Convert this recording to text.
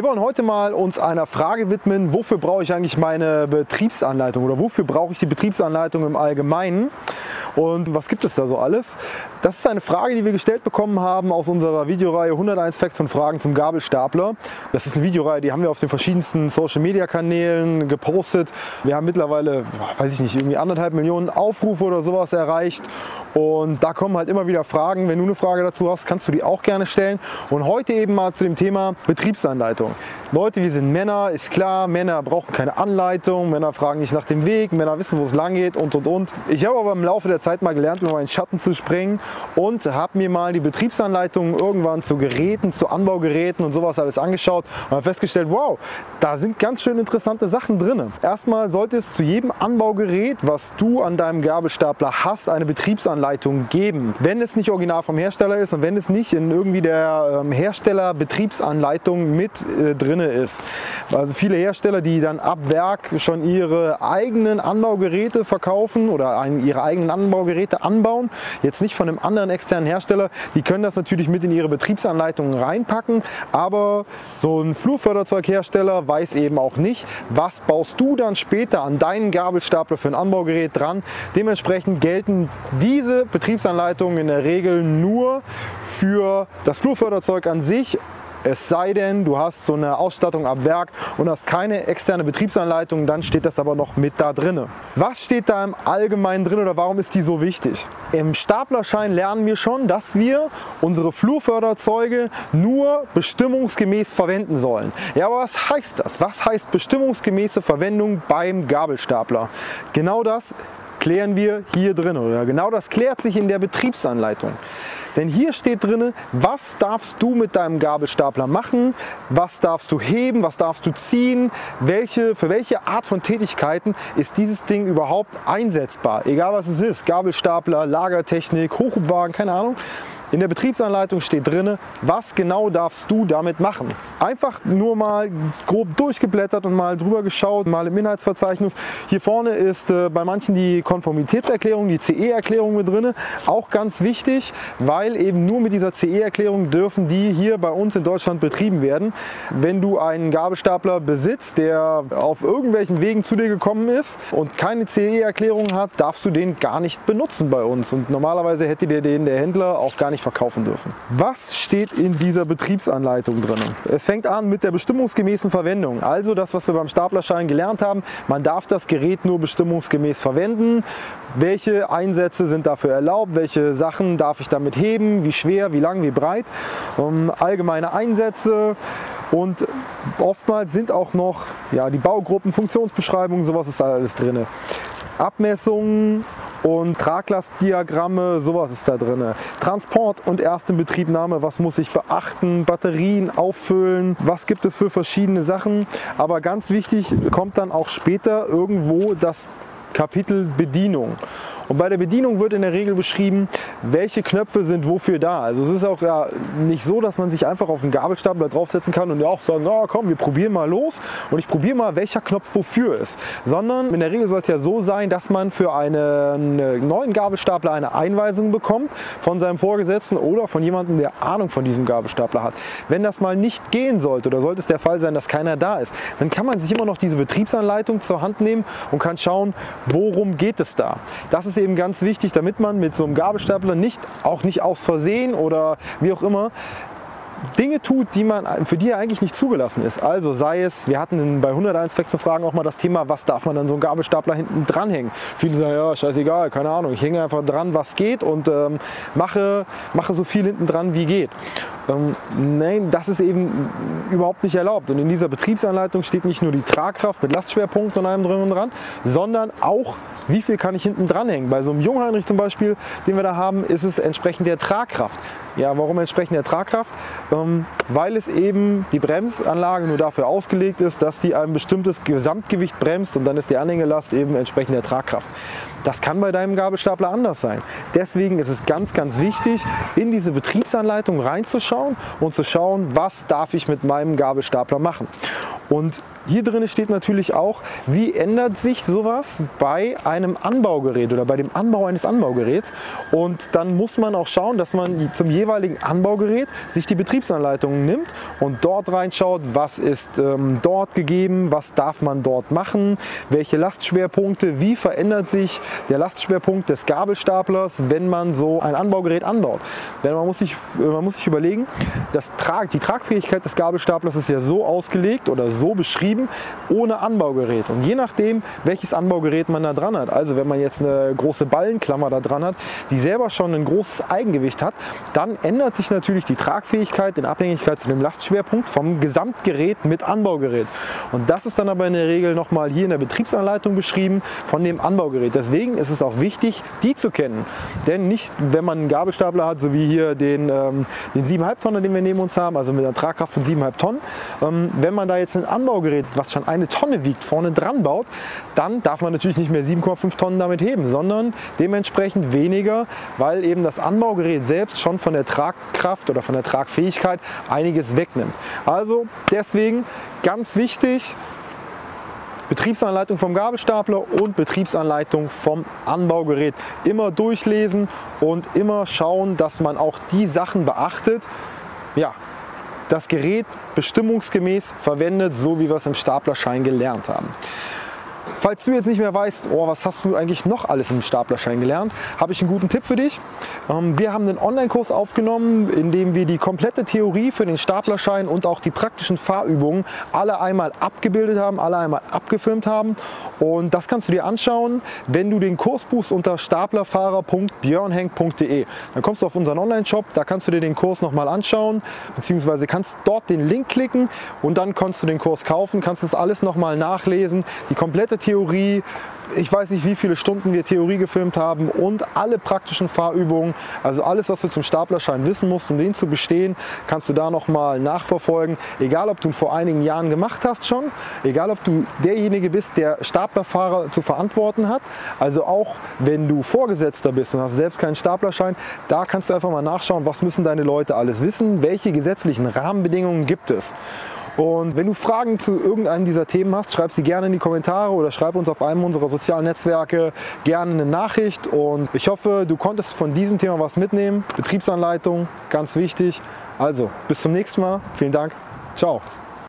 Wir wollen heute mal uns einer Frage widmen, wofür brauche ich eigentlich meine Betriebsanleitung oder wofür brauche ich die Betriebsanleitung im Allgemeinen? Und was gibt es da so alles? Das ist eine Frage, die wir gestellt bekommen haben aus unserer Videoreihe 101 Facts und Fragen zum Gabelstapler. Das ist eine Videoreihe, die haben wir auf den verschiedensten Social Media Kanälen gepostet. Wir haben mittlerweile, weiß ich nicht, irgendwie anderthalb Millionen Aufrufe oder sowas erreicht. Und da kommen halt immer wieder Fragen. Wenn du eine Frage dazu hast, kannst du die auch gerne stellen. Und heute eben mal zu dem Thema Betriebsanleitung. Leute, wir sind Männer, ist klar, Männer brauchen keine Anleitung, Männer fragen nicht nach dem Weg, Männer wissen, wo es lang geht und und und. Ich habe aber im Laufe der Zeit mal gelernt, über meinen Schatten zu springen und habe mir mal die Betriebsanleitung irgendwann zu Geräten, zu Anbaugeräten und sowas alles angeschaut und habe festgestellt, wow, da sind ganz schön interessante Sachen drin. Erstmal sollte es zu jedem Anbaugerät, was du an deinem Gabelstapler hast, eine Betriebsanleitung geben. Wenn es nicht original vom Hersteller ist und wenn es nicht in irgendwie der ähm, Hersteller Betriebsanleitung mit äh, drin ist. Also viele Hersteller, die dann ab Werk schon ihre eigenen Anbaugeräte verkaufen oder ihre eigenen Anbaugeräte anbauen, jetzt nicht von einem anderen externen Hersteller, die können das natürlich mit in ihre Betriebsanleitungen reinpacken, aber so ein Flurförderzeughersteller weiß eben auch nicht, was baust du dann später an deinen Gabelstapler für ein Anbaugerät dran. Dementsprechend gelten diese Betriebsanleitungen in der Regel nur für das Flurförderzeug an sich es sei denn, du hast so eine Ausstattung ab Werk und hast keine externe Betriebsanleitung, dann steht das aber noch mit da drin. Was steht da im Allgemeinen drin oder warum ist die so wichtig? Im Staplerschein lernen wir schon, dass wir unsere Flurförderzeuge nur bestimmungsgemäß verwenden sollen. Ja, aber was heißt das? Was heißt bestimmungsgemäße Verwendung beim Gabelstapler? Genau das klären wir hier drin oder genau das klärt sich in der Betriebsanleitung. Denn hier steht drin, was darfst du mit deinem Gabelstapler machen, was darfst du heben, was darfst du ziehen, welche, für welche Art von Tätigkeiten ist dieses Ding überhaupt einsetzbar. Egal was es ist, Gabelstapler, Lagertechnik, Hochhubwagen, keine Ahnung. In der Betriebsanleitung steht drin, was genau darfst du damit machen. Einfach nur mal grob durchgeblättert und mal drüber geschaut, mal im Inhaltsverzeichnis. Hier vorne ist äh, bei manchen die Konformitätserklärung, die CE-Erklärung mit drin. Auch ganz wichtig, weil eben nur mit dieser CE-Erklärung dürfen die hier bei uns in Deutschland betrieben werden. Wenn du einen Gabelstapler besitzt, der auf irgendwelchen Wegen zu dir gekommen ist und keine CE-Erklärung hat, darfst du den gar nicht benutzen bei uns. Und normalerweise hätte dir den der Händler auch gar nicht nicht verkaufen dürfen. Was steht in dieser Betriebsanleitung drin? Es fängt an mit der bestimmungsgemäßen Verwendung. Also das, was wir beim Staplerschein gelernt haben. Man darf das Gerät nur bestimmungsgemäß verwenden. Welche Einsätze sind dafür erlaubt? Welche Sachen darf ich damit heben? Wie schwer, wie lang, wie breit? Um, allgemeine Einsätze. Und oftmals sind auch noch ja, die Baugruppen, Funktionsbeschreibungen, sowas ist alles drin. Abmessungen und Traglastdiagramme, sowas ist da drin. Transport und Erstinbetriebnahme, was muss ich beachten, Batterien auffüllen, was gibt es für verschiedene Sachen. Aber ganz wichtig kommt dann auch später irgendwo das Kapitel Bedienung. Und bei der Bedienung wird in der Regel beschrieben, welche Knöpfe sind wofür da. Also es ist auch ja nicht so, dass man sich einfach auf einen Gabelstapler draufsetzen kann und ja auch sagen, na komm, wir probieren mal los und ich probiere mal, welcher Knopf wofür ist. Sondern in der Regel soll es ja so sein, dass man für einen neuen Gabelstapler eine Einweisung bekommt von seinem Vorgesetzten oder von jemandem, der Ahnung von diesem Gabelstapler hat. Wenn das mal nicht gehen sollte oder sollte es der Fall sein, dass keiner da ist, dann kann man sich immer noch diese Betriebsanleitung zur Hand nehmen und kann schauen, worum geht es da. Das ist eben ganz wichtig, damit man mit so einem Gabelstapler nicht, auch nicht aus Versehen oder wie auch immer, Dinge tut, die man, für die er eigentlich nicht zugelassen ist. Also sei es, wir hatten bei 101 Facts Fragen auch mal das Thema, was darf man an so einem Gabelstapler hinten dranhängen. Viele sagen, ja, scheißegal, keine Ahnung, ich hänge einfach dran, was geht und ähm, mache, mache so viel hinten dran, wie geht. Ähm, nein, das ist eben überhaupt nicht erlaubt. Und in dieser Betriebsanleitung steht nicht nur die Tragkraft mit Lastschwerpunkten und allem drin und dran, sondern auch wie viel kann ich hinten dranhängen. Bei so einem Jungheinrich zum Beispiel, den wir da haben, ist es entsprechend der Tragkraft. Ja, warum entsprechend der Tragkraft? Ähm, weil es eben die Bremsanlage nur dafür ausgelegt ist, dass die ein bestimmtes Gesamtgewicht bremst und dann ist die Anhängelast eben entsprechend der Tragkraft. Das kann bei deinem Gabelstapler anders sein. Deswegen ist es ganz, ganz wichtig, in diese Betriebsanleitung reinzuschauen und zu schauen, was darf ich mit meinem Gabelstapler machen. Und Hier drin steht natürlich auch, wie ändert sich sowas bei einem Anbaugerät oder bei dem Anbau eines Anbaugeräts. Und dann muss man auch schauen, dass man zum jeweiligen Anbaugerät sich die Betriebsanleitung nimmt und dort reinschaut, was ist ähm, dort gegeben, was darf man dort machen, welche Lastschwerpunkte, wie verändert sich der Lastschwerpunkt des Gabelstaplers, wenn man so ein Anbaugerät anbaut. Denn man muss sich, man muss sich überlegen, das Trag, die Tragfähigkeit des Gabelstaplers ist ja so ausgelegt oder so beschrieben, ohne Anbaugerät. Und je nachdem, welches Anbaugerät man da dran hat, also wenn man jetzt eine große Ballenklammer da dran hat, die selber schon ein großes Eigengewicht hat, dann ändert sich natürlich die Tragfähigkeit in Abhängigkeit zu dem Lastschwerpunkt vom Gesamtgerät mit Anbaugerät. Und das ist dann aber in der Regel nochmal hier in der Betriebsanleitung beschrieben von dem Anbaugerät. Deswegen ist es auch wichtig, die zu kennen. Denn nicht, wenn man einen Gabelstapler hat, so wie hier den, ähm, den 7,5 Tonnen, den wir neben uns haben, also mit einer Tragkraft von 7,5 Tonnen, ähm, wenn man da jetzt ein Anbaugerät, was schon eine Tonne wiegt, vorne dran baut, dann darf man natürlich nicht mehr 7,5 Tonnen damit heben, sondern dementsprechend weniger, weil eben das Anbaugerät selbst schon von der Tragkraft oder von der Tragfähigkeit einiges wegnimmt. Also deswegen ganz wichtig, Betriebsanleitung vom Gabelstapler und Betriebsanleitung vom Anbaugerät. Immer durchlesen und immer schauen, dass man auch die Sachen beachtet, ja, das Gerät bestimmungsgemäß verwendet, so wie wir es im Staplerschein gelernt haben. Falls du jetzt nicht mehr weißt, oh, was hast du eigentlich noch alles im Staplerschein gelernt, habe ich einen guten Tipp für dich. Ähm, wir haben einen Online-Kurs aufgenommen, in dem wir die komplette Theorie für den Staplerschein und auch die praktischen Fahrübungen alle einmal abgebildet haben, alle einmal abgefilmt haben. Und das kannst du dir anschauen, wenn du den Kurs buchst unter staplerfahrer.björnhenk.de. Dann kommst du auf unseren Online-Shop, da kannst du dir den Kurs nochmal anschauen, beziehungsweise kannst dort den Link klicken und dann kannst du den Kurs kaufen, kannst das alles nochmal nachlesen. Die komplette Theorie Theorie, ich weiß nicht, wie viele Stunden wir Theorie gefilmt haben und alle praktischen Fahrübungen, also alles, was du zum Staplerschein wissen musst, um den zu bestehen, kannst du da nochmal nachverfolgen. Egal, ob du ihn vor einigen Jahren gemacht hast schon, egal, ob du derjenige bist, der Staplerfahrer zu verantworten hat, also auch wenn du Vorgesetzter bist und hast selbst keinen Staplerschein, da kannst du einfach mal nachschauen, was müssen deine Leute alles wissen, welche gesetzlichen Rahmenbedingungen gibt es. Und wenn du Fragen zu irgendeinem dieser Themen hast, schreib sie gerne in die Kommentare oder schreib uns auf einem unserer sozialen Netzwerke gerne eine Nachricht. Und ich hoffe, du konntest von diesem Thema was mitnehmen. Betriebsanleitung, ganz wichtig. Also, bis zum nächsten Mal. Vielen Dank. Ciao.